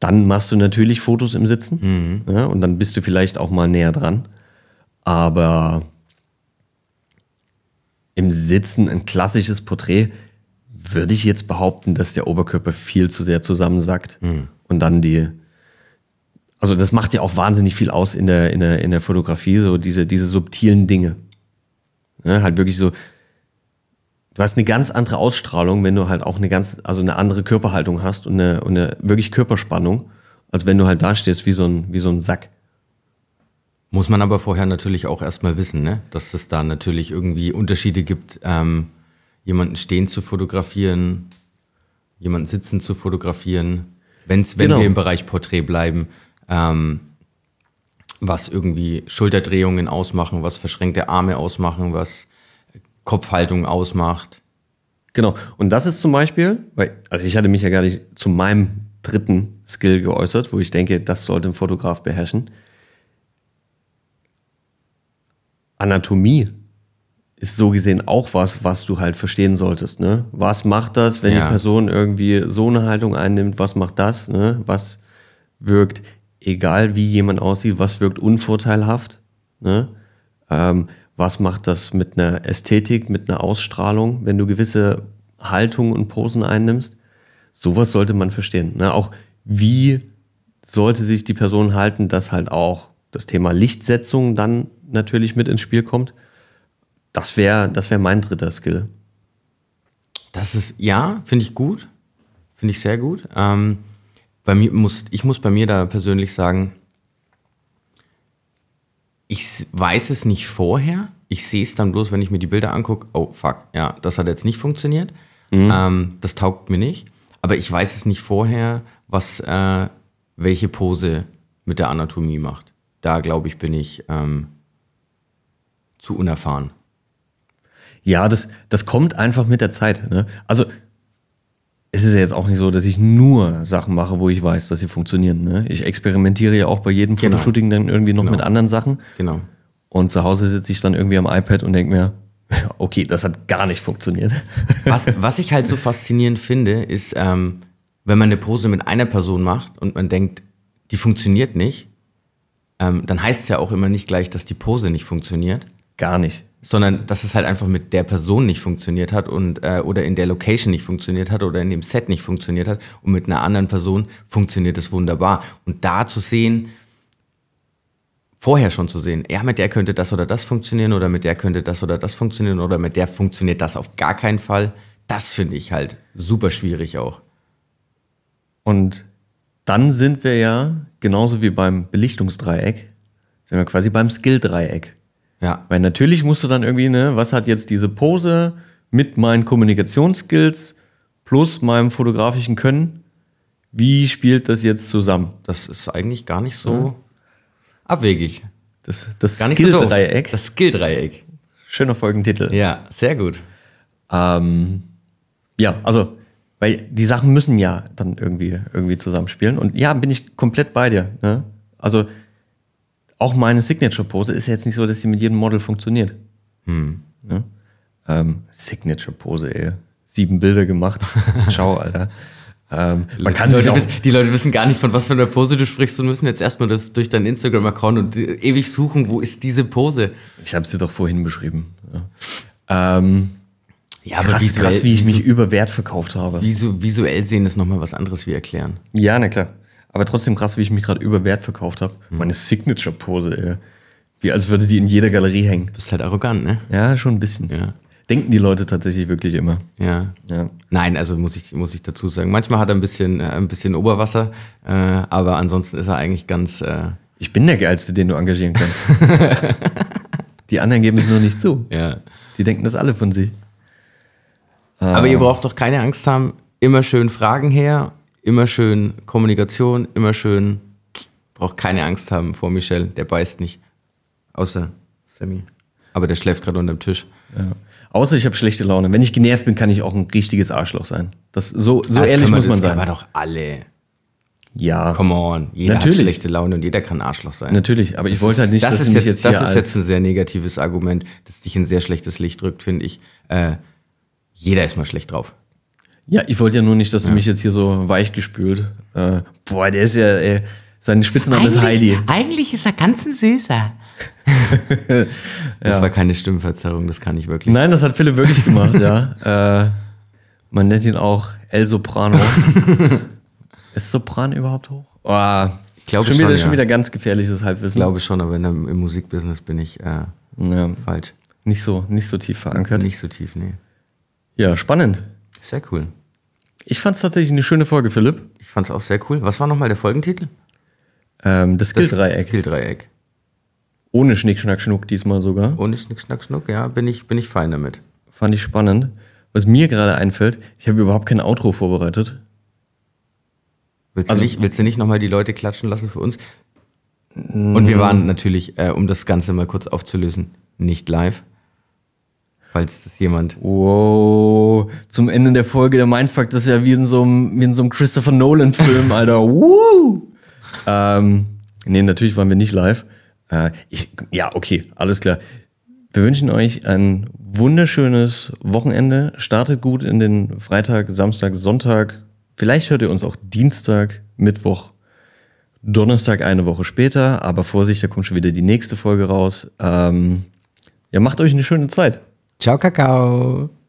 Dann machst du natürlich Fotos im Sitzen ja, und dann bist du vielleicht auch mal näher dran. Aber im Sitzen ein klassisches Porträt würde ich jetzt behaupten, dass der Oberkörper viel zu sehr zusammensackt und dann die, also das macht ja auch wahnsinnig viel aus in der, in der, in der Fotografie, so diese, diese subtilen Dinge. Ja, halt wirklich so, du hast eine ganz andere Ausstrahlung, wenn du halt auch eine ganz, also eine andere Körperhaltung hast und eine, und eine wirklich Körperspannung, als wenn du halt da stehst wie so ein, wie so ein Sack. Muss man aber vorher natürlich auch erstmal wissen, ne? dass es da natürlich irgendwie Unterschiede gibt, ähm, jemanden stehen zu fotografieren, jemanden sitzen zu fotografieren, wenn's, wenn Genau. wir im Bereich Porträt bleiben, ähm, was irgendwie Schulterdrehungen ausmachen, was verschränkte Arme ausmachen, was Kopfhaltung ausmacht. Genau. Und das ist zum Beispiel, weil, also ich hatte mich ja gar nicht zu meinem dritten Skill geäußert, wo ich denke, das sollte ein Fotograf beherrschen. Anatomie ist so gesehen auch was, was du halt verstehen solltest. Ne? Was macht das, wenn Ja. die Person irgendwie so eine Haltung einnimmt? Was macht das? Ne? Was wirkt, egal wie jemand aussieht, was wirkt unvorteilhaft? Ne? Ähm, was macht das mit einer Ästhetik, mit einer Ausstrahlung, wenn du gewisse Haltungen und Posen einnimmst? Sowas sollte man verstehen. Ne? Auch wie sollte sich die Person halten, dass halt auch das Thema Lichtsetzung dann natürlich mit ins Spiel kommt. Das wäre das wär mein dritter Skill. Das ist, ja, finde ich gut. Finde ich sehr gut. Ähm, bei mir muss, ich muss bei mir da persönlich sagen, ich weiß es nicht vorher. Ich sehe es dann bloß, wenn ich mir die Bilder angucke. Oh, fuck, ja, das hat jetzt nicht funktioniert. Ähm, das taugt mir nicht. Aber ich weiß es nicht vorher, was, äh, welche Pose mit der Anatomie macht. Da, glaube ich, bin ich ähm, zu unerfahren. Ja, das, das kommt einfach mit der Zeit. Ne? Also, es ist ja jetzt auch nicht so, dass ich nur Sachen mache, wo ich weiß, dass sie funktionieren. Ne? Ich experimentiere ja auch bei jedem Genau. Fotoshooting dann irgendwie noch mit anderen Sachen. Genau. Und zu Hause sitze ich dann irgendwie am iPad und denke mir, *laughs* okay, das hat gar nicht funktioniert. *laughs* Was, was ich halt so faszinierend finde, ist, ähm, wenn man eine Pose mit einer Person macht und man denkt, die funktioniert nicht, ähm, dann heißt es ja auch immer nicht gleich, dass die Pose nicht funktioniert, Gar nicht. sondern dass es halt einfach mit der Person nicht funktioniert hat und äh, oder in der Location nicht funktioniert hat oder in dem Set nicht funktioniert hat und mit einer anderen Person funktioniert es wunderbar. Und da zu sehen, vorher schon zu sehen, ja, mit der könnte das oder das funktionieren oder mit der könnte das oder das funktionieren oder mit der funktioniert das auf gar keinen Fall, das finde ich halt super schwierig auch. Und dann sind wir ja, genauso wie beim Belichtungsdreieck, sind wir quasi beim Skill-Dreieck. Ja, Weil natürlich musst du dann irgendwie, ne, was hat jetzt diese Pose mit meinen Kommunikationsskills plus meinem fotografischen Können? Wie spielt das jetzt zusammen? das ist eigentlich gar nicht so abwegig. Das, das nicht so. Skill-Dreieck. Das Skill-Dreieck. Schöner Folgentitel. Ja, sehr gut. Ähm, ja, also, weil die Sachen müssen ja dann irgendwie, irgendwie zusammenspielen. Und ja, bin ich komplett bei dir. Ne? Also, auch meine Signature-Pose ist ja jetzt nicht so, dass sie mit jedem Model funktioniert. Ne? Ähm, Signature-Pose, ey. Sieben Bilder gemacht. *laughs* Ciao, Alter. Ähm, man kann die, Leute wissen, die Leute wissen gar nicht, von was für einer Pose du sprichst und müssen jetzt erstmal das durch deinen Instagram-Account und äh, ewig suchen, wo ist diese Pose. ich habe sie doch vorhin beschrieben. Ja. Ähm, Ja, krass, krass, wie ich mich über Wert verkauft habe. visu visuell sehen ist nochmal was anderes wie erklären. Ja, na klar. Aber trotzdem krass, wie ich mich gerade über Wert verkauft habe. Meine Signature-Pose, ey. Wie als würde die in jeder Galerie hängen. Bist halt arrogant, ne? Ja, schon ein bisschen. Ja. Denken die Leute tatsächlich wirklich immer. Ja. Ja. Nein, also muss ich, muss ich dazu sagen. Manchmal hat er ein bisschen, äh, ein bisschen Oberwasser, äh, aber ansonsten ist er eigentlich ganz. Äh, Ich bin der Geilste, den du engagieren kannst. *laughs* die anderen geben es nur nicht zu. ja. Die denken das alle von sich. Aber ihr braucht doch keine Angst haben. Immer schön Fragen her, immer schön Kommunikation, immer schön. Braucht keine Angst haben vor Michel, der beißt nicht. Außer Sammy. Aber der schläft gerade unterm Tisch. Ja. Außer ich habe schlechte Laune. Wenn ich genervt bin, kann ich auch ein richtiges Arschloch sein. Das, so so Das ehrlich wir- muss man Das sein. man doch alle. Ja, Come on. Jeder Natürlich. hat schlechte Laune und jeder kann Arschloch sein. natürlich. Aber ich Das wollte ist- halt nicht, das dass ist jetzt, jetzt, Das ist jetzt ein sehr negatives Argument, das dich in sehr schlechtes Licht drückt, finde ich. Äh, Jeder ist mal schlecht drauf. Ja, ich wollte ja nur nicht, dass du mich jetzt hier so weich gespült. Äh, boah, der ist ja, ey, sein Spitzname ist Heidi. Eigentlich ist er ganz ein Süßer. *laughs* Das war keine Stimmverzerrung, das kann ich wirklich. Nein, das hat Philipp wirklich gemacht, ja. *laughs* Äh, man nennt ihn auch El Soprano. *laughs* ist Sopran überhaupt hoch? Oh, Ich glaube schon, wieder, schon, schon ja. wieder ganz gefährliches Halbwissen. Ich glaube schon, aber in dem, im Musikbusiness bin ich äh, ja, falsch. nicht, so, nicht so tief verankert. Nicht so tief, nee. Ja, spannend. Sehr cool. Ich fand es tatsächlich eine schöne Folge, Philipp. Ich fand es auch sehr cool. Was war nochmal der Folgentitel? Ähm, das Skill-Dreieck. Skill-Dreieck. Ohne Schnick, Schnack, Schnuck diesmal sogar. Ohne Schnick, Schnack, Schnuck, ja, bin ich, bin ich fein damit. Fand ich spannend. Was mir gerade einfällt, ich habe überhaupt kein Outro vorbereitet. Willst Also- du nicht, willst du nicht nochmal die Leute klatschen lassen für uns? Und wir waren natürlich, äh, um das Ganze mal kurz aufzulösen, nicht live. Falls das jemand. Wow, zum Ende der Folge der Mindfuck, das ist ja wie in so einem, wie in so einem Christopher Nolan-Film, *laughs* Alter. Woo! Ähm, nee, natürlich waren wir nicht live. Äh, ich, ja, okay, alles klar. Wir wünschen euch ein wunderschönes Wochenende. Startet gut in den Freitag, Samstag, Sonntag. Vielleicht hört ihr uns auch Dienstag, Mittwoch, Donnerstag eine Woche später. Aber Vorsicht, da kommt schon wieder die nächste Folge raus. Ähm, ja, macht euch eine schöne Zeit. Ciao, Kakao.